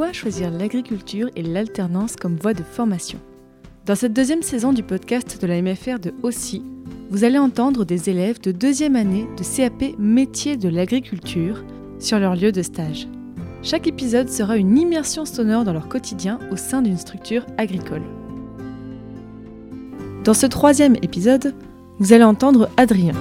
pourquoi choisir l'agriculture et l'alternance comme voie de formation. Dans cette deuxième saison du podcast de la MFR de Aussi, vous allez entendre des élèves de deuxième année de CAP métier de l'agriculture sur leur lieu de stage. Chaque épisode sera une immersion sonore dans leur quotidien au sein d'une structure agricole. Dans ce troisième épisode, vous allez entendre Adrien.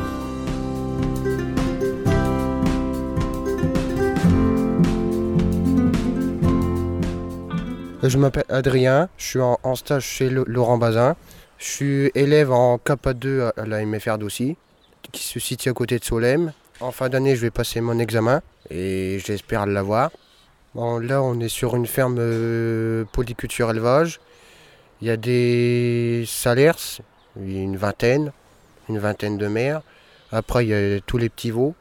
Je m'appelle Adrien, je suis en, stage chez Laurent Bazin. Je suis élève en KPA2 à la MFR d'Aussi, qui se situe à côté de Solem. En fin d'année, je vais passer mon examen et j'espère l'avoir. Bon, là, on est sur une ferme euh, polyculture élevage. Il y a des salaires, une vingtaine, une vingtaine de mères. Après, il y a tous les petits veaux,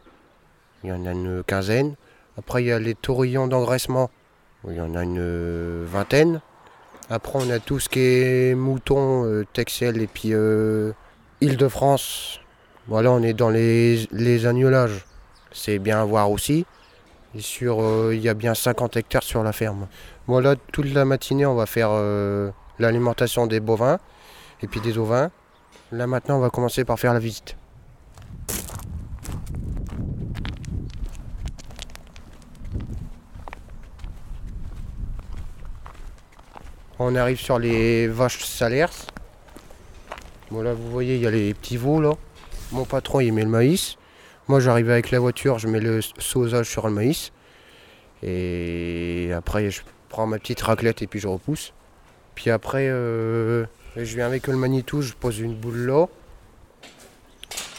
il y en a une quinzaine. Après, il y a les taurillons d'engraissement, il y en a une vingtaine. Après, on a tout ce qui est mouton, euh, Texel et puis euh, Île-de-France. Voilà, on est dans les, les agnolages. C'est bien à voir aussi. Et sur, euh, il y a bien 50 hectares sur la ferme. Voilà, toute la matinée, on va faire l'alimentation des bovins et puis des ovins. Là maintenant, on va commencer par faire la visite. On arrive sur les vaches salaires. Voilà, vous voyez, il y a les petits veaux là. Mon patron, il met le maïs. Moi, j'arrive avec la voiture, je mets le sausage sur le maïs. Et après, je prends ma petite raclette et puis je repousse. Puis après, euh, je viens avec le Manitou, je pose une boule là.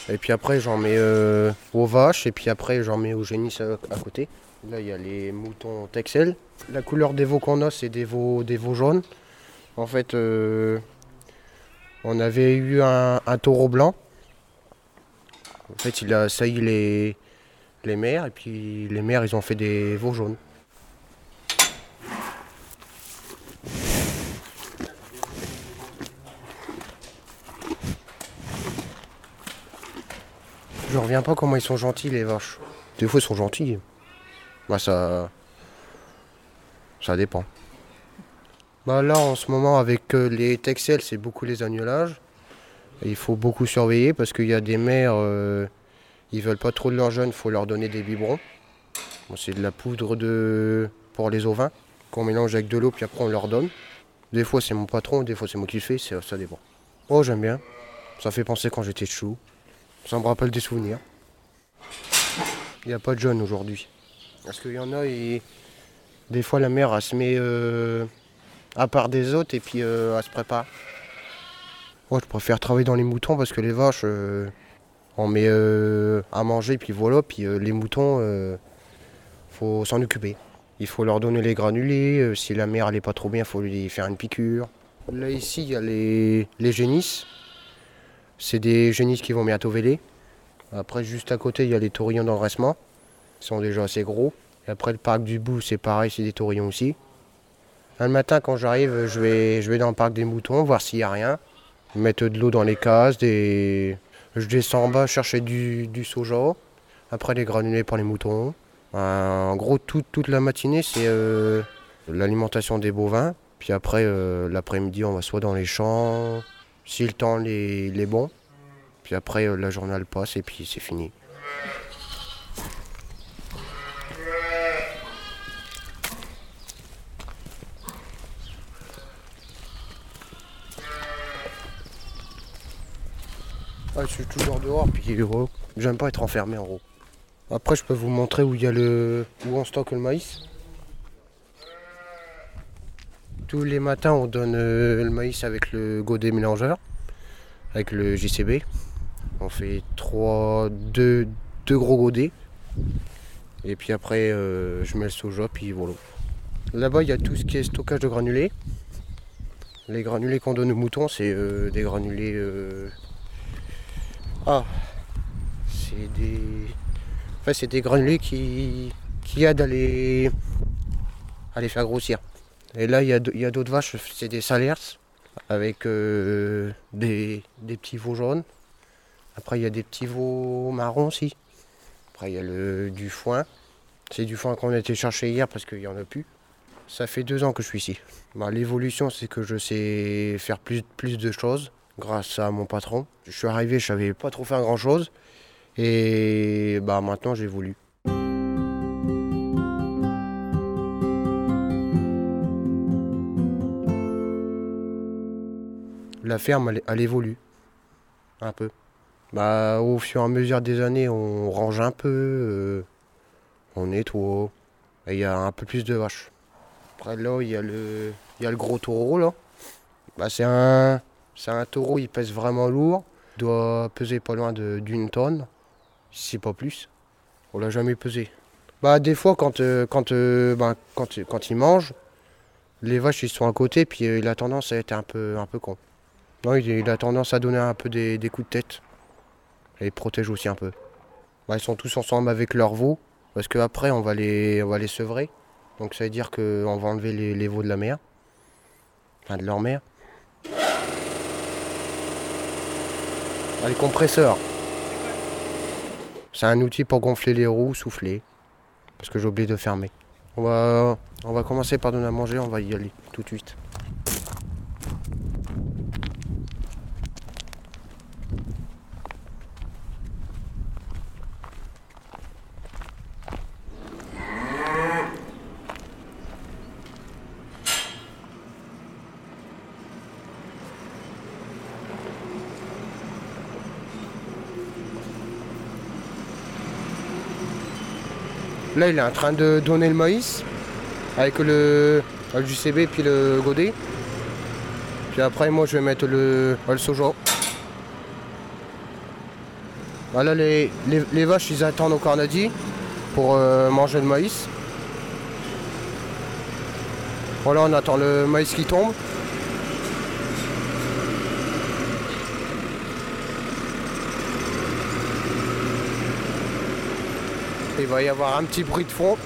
Et puis après, j'en mets euh, aux vaches et puis après, j'en mets au génisse à côté. Là, il y a les moutons Texel. La couleur des veaux qu'on a, c'est des veaux, des veaux jaunes. En fait, euh, on avait eu un, taureau blanc. En fait, il a sailli les, les mères et puis les mères, ils ont fait des veaux jaunes. Je reviens pas comment ils sont gentils les vaches. Des fois ils sont gentils. Bah ça. Ça dépend. Bah là en ce moment avec euh, les Texel c'est beaucoup les agnolages. Il faut beaucoup surveiller parce qu'il y a des mères, euh, ils veulent pas trop de leurs jeunes, il faut leur donner des biberons. c'est de la poudre de pour les ovins qu'on mélange avec de l'eau puis après on leur donne. Des fois c'est mon patron, des fois c'est moi qui le fais, ça dépend. Oh j'aime bien. Ça fait penser quand j'étais chou. Ça me rappelle des souvenirs. Il n'y a pas de jeunes aujourd'hui. Parce qu'il y en a, et des fois la mère elle se met euh, à part des autres et puis euh, elle se prépare. Moi je préfère travailler dans les moutons parce que les vaches, euh, on met à manger puis voilà, puis les moutons, faut s'en occuper. Il faut leur donner les granulés, si la mère n'est pas trop bien, il faut lui faire une piqûre. Là ici il y a les, les génisses. C'est des génisses qui vont bientôt véler. Après juste à côté il y a les taurillons d'engraissement sont déjà assez gros. Et après le parc du bout, c'est pareil, c'est des taurillons aussi. Le matin, quand j'arrive, je vais, je vais dans le parc des moutons, voir s'il n'y a rien. Mettre de l'eau dans les cases, des... je descends en bas chercher du, du soja. Après, les granulés pour les moutons. En gros, toute la matinée, c'est euh, l'alimentation des bovins. Puis après, euh, l'après-midi, on va soit dans les champs, si le temps est, bon. Puis après, euh, la journée passe et puis c'est fini. Je suis toujours dehors, puis j'aime pas être enfermé en gros. Après, je peux vous montrer où il y a le, où on stocke le maïs. Tous les matins, on donne euh, le maïs avec le godet mélangeur, avec le JCB. On fait trois, deux, deux gros godets. Et puis après, euh, je mets le soja, puis voilà. Là-bas, il y a tout ce qui est stockage de granulés. Les granulés qu'on donne aux moutons, c'est euh, des granulés ah, c'est des. Enfin, c'est des qui, qui aident à les, à les faire grossir. Et là, il y a, d'autres vaches, c'est des salers avec euh, des, petits veaux jaunes. Après, il y a des petits veaux marrons aussi. Après, il y a le, du foin. C'est du foin qu'on a été chercher hier parce qu'il n'y en a plus. Ça fait deux ans que je suis ici. Bah, L'évolution, c'est que je sais faire plus, plus de choses grâce à mon patron. Je suis arrivé, je savais pas trop faire grand chose. Et bah, maintenant, j'ai voulu. La ferme, elle, elle évolue. Un peu. Bah, au fur et à mesure des années, on range un peu, euh, on nettoie. Et il y a un peu plus de vaches. Après là, il y a le, il y a le gros taureau là. Bah, c'est un, c'est un taureau, il pèse vraiment lourd. Il doit peser pas loin d'une tonne, si pas plus. On l'a jamais pesé. Bah, des fois, quand, euh, quand, euh, bah, quand, quand il mange, les vaches ils sont à côté, puis euh, il a tendance à être un peu, un peu con. Non, il, a tendance à donner un peu des, des coups de tête. Et il protège aussi un peu. Bah, ils sont tous ensemble avec leurs veaux, parce qu'après on va les, on va les sevrer. Donc ça veut dire qu'on va enlever les, les veaux de la mer. Enfin de leur mère. Ah, les compresseurs. C'est un outil pour gonfler les roues, souffler. Parce que j'ai oublié de fermer. On va, on va commencer par donner à manger, on va y aller tout de suite. Là, il est en train de donner le maïs avec le, le JCB puis le godet. Puis après, moi, je vais mettre le, le soja. Voilà, les, les, les vaches, ils attendent au cornadi pour euh, manger le maïs. Voilà, on attend le maïs qui tombe. Il va y avoir un petit bruit de fond.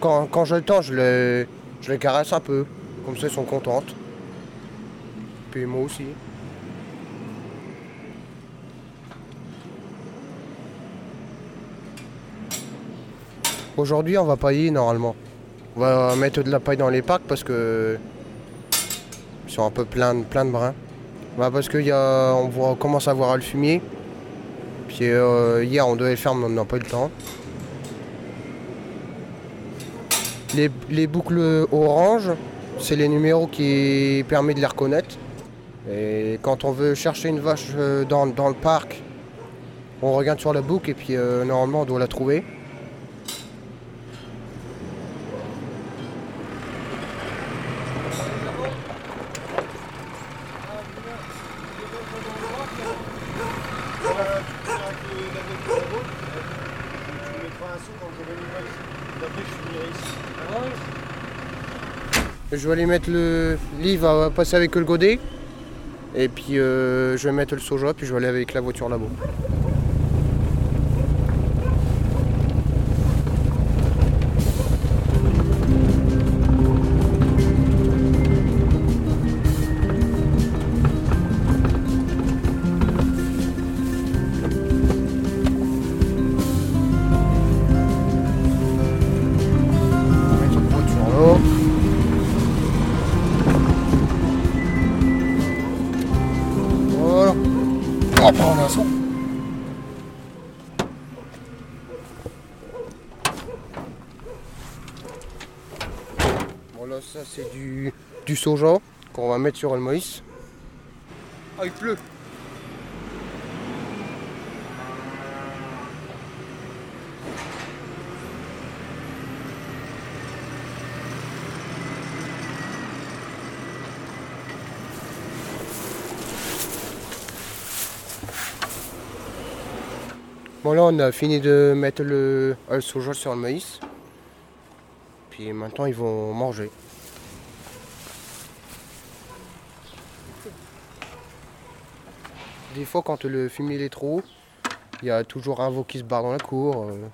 Quand, quand j'ai le temps, je les, je les caresse un peu. Comme ça, elles sont contentes. Puis moi aussi. Aujourd'hui, on va pailler normalement. On va mettre de la paille dans les parcs parce que ils sont un peu pleins, de- pleins de brins. Bah, parce qu'on on commence à voir le fumier. Puis euh, hier, on devait le faire, mais on n'a pas eu le temps. Les, les boucles orange, c'est les numéros qui permettent de les reconnaître. Et quand on veut chercher une vache euh, dans, dans le parc, on regarde sur la boucle et puis euh, normalement on doit la trouver. Je vais aller mettre le livre va passer avec le godet. Et puis euh, je vais mettre le soja, puis je vais aller avec la voiture là-bas. On va prendre un son. Voilà, ça c'est du, du soja qu'on va mettre sur le maïs. Ah, il pleut. Bon là on a fini de mettre le, le soja sur le maïs. Puis maintenant ils vont manger. Des fois quand le fumier est trop haut, il y a toujours un veau qui se barre dans la cour. euh.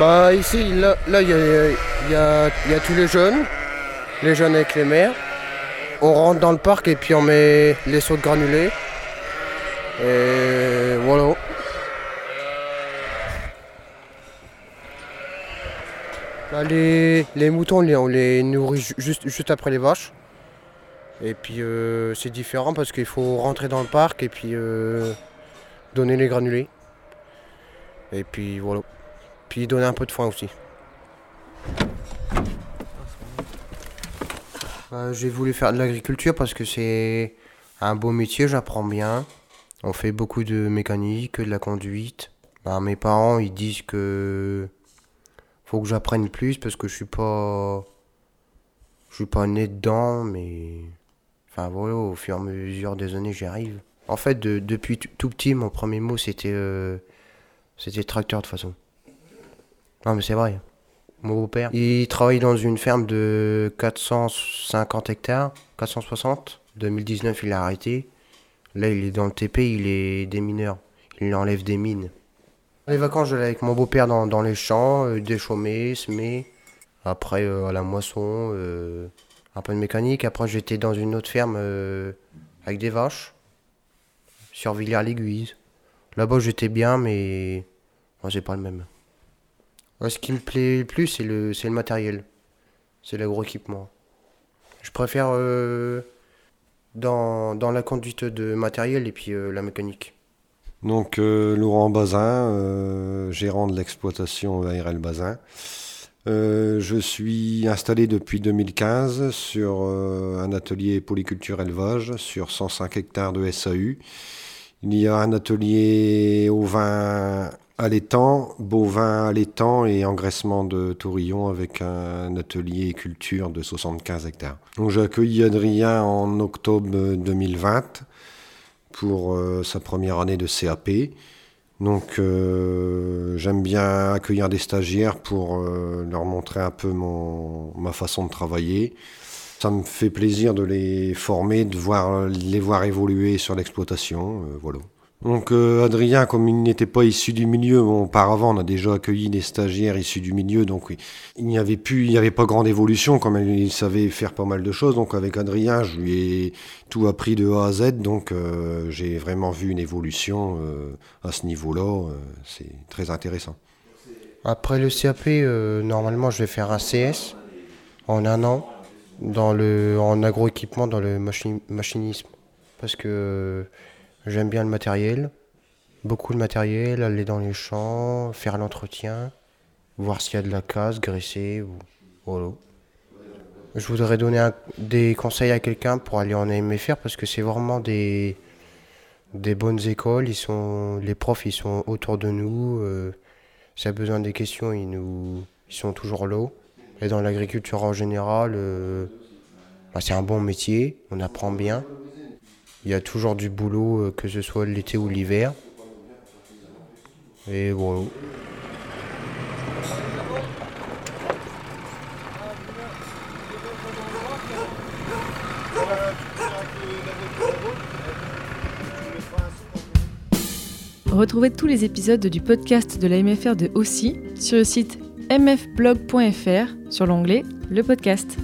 Bah ici, là, là, il y, y a- tous les jeunes, les jeunes avec les mères. On rentre dans le parc et puis on met les sauts de granulés. Et voilà. Les, les moutons, on les, nourrit ju- juste, juste après les vaches. Et puis euh, c'est différent parce qu'il faut rentrer dans le parc et puis euh, donner les granulés. Et puis voilà. Puis donner un peu de foin aussi. Euh, J'ai voulu faire de l'agriculture parce que c'est un beau métier, j'apprends bien. On fait beaucoup de mécanique, de la conduite. Bah, mes parents ils disent que faut que j'apprenne plus parce que je suis pas je suis pas né dedans mais enfin voilà au fur et à mesure des années j'y arrive. En fait de- depuis tout petit mon premier mot c'était euh, c'était tracteur de toute façon. Non mais c'est vrai. Mon beau-père, il travaille dans une ferme de 450 hectares, 460. 2019, il a arrêté. Là, il est dans le TP, il est démineur. Il enlève des mines. Les vacances, je l'ai avec mon beau-père dans, dans les champs, euh, déchaumer, semer. Après, euh, à la moisson, euh, un peu de mécanique. Après, j'étais dans une autre ferme euh, avec des vaches, sur Villers-l'Aiguise. Là-bas, j'étais bien, mais moi, c'est pas le même. Ce qui me plaît le plus, c'est le, matériel. C'est l'agro-équipement. Je préfère euh, dans, la conduite de matériel et puis euh, la mécanique. Donc euh, Laurent Bazin, gérant de l'exploitation ARL Bazin. Je suis installé depuis 2015 sur un atelier polyculture élevage sur 105 hectares de SAU. Il y a un atelier au vin allaitant, bovin allaitant et engraissement de taurillon avec un atelier culture de 75 hectares. Donc j'ai accueilli Adrien en octobre 2020 pour euh, sa première année de CAP. Donc euh, j'aime bien accueillir des stagiaires pour euh, leur montrer un peu mon, ma façon de travailler. Ça me fait plaisir de les former, de voir, les voir évoluer sur l'exploitation. voilà. Donc euh, Adrien, comme il n'était pas issu du milieu, bon, auparavant on a déjà accueilli des stagiaires issus du milieu, donc il n'y avait il n'y avait pas grande évolution, comme il, il savait faire pas mal de choses. Donc avec Adrien, je lui ai tout appris de A à Z, donc euh, j'ai vraiment vu une évolution euh, à ce niveau-là. c'est très intéressant. Après le CAP, normalement, je vais faire un CS en un an dans le, en agroéquipement dans le machi- machinisme. Parce que j'aime bien le matériel, beaucoup de matériel, aller dans les champs, faire l'entretien, voir s'il y a de la casse, graisser. Ou, voilà. Je voudrais donner un- des conseils à quelqu'un pour aller en AMFR parce que c'est vraiment des, des bonnes écoles. Ils sont, les profs, ils sont autour de nous. euh, si a besoin des questions, ils, nous, ils sont toujours là. Et dans l'agriculture en général, euh, bah, c'est un bon métier, on apprend bien. Il y a toujours du boulot, euh, que ce soit l'été ou l'hiver. Et. Retrouvez tous les épisodes du podcast de la MFR de Aussi sur le site mfblog.fr sur l'onglet Le podcast.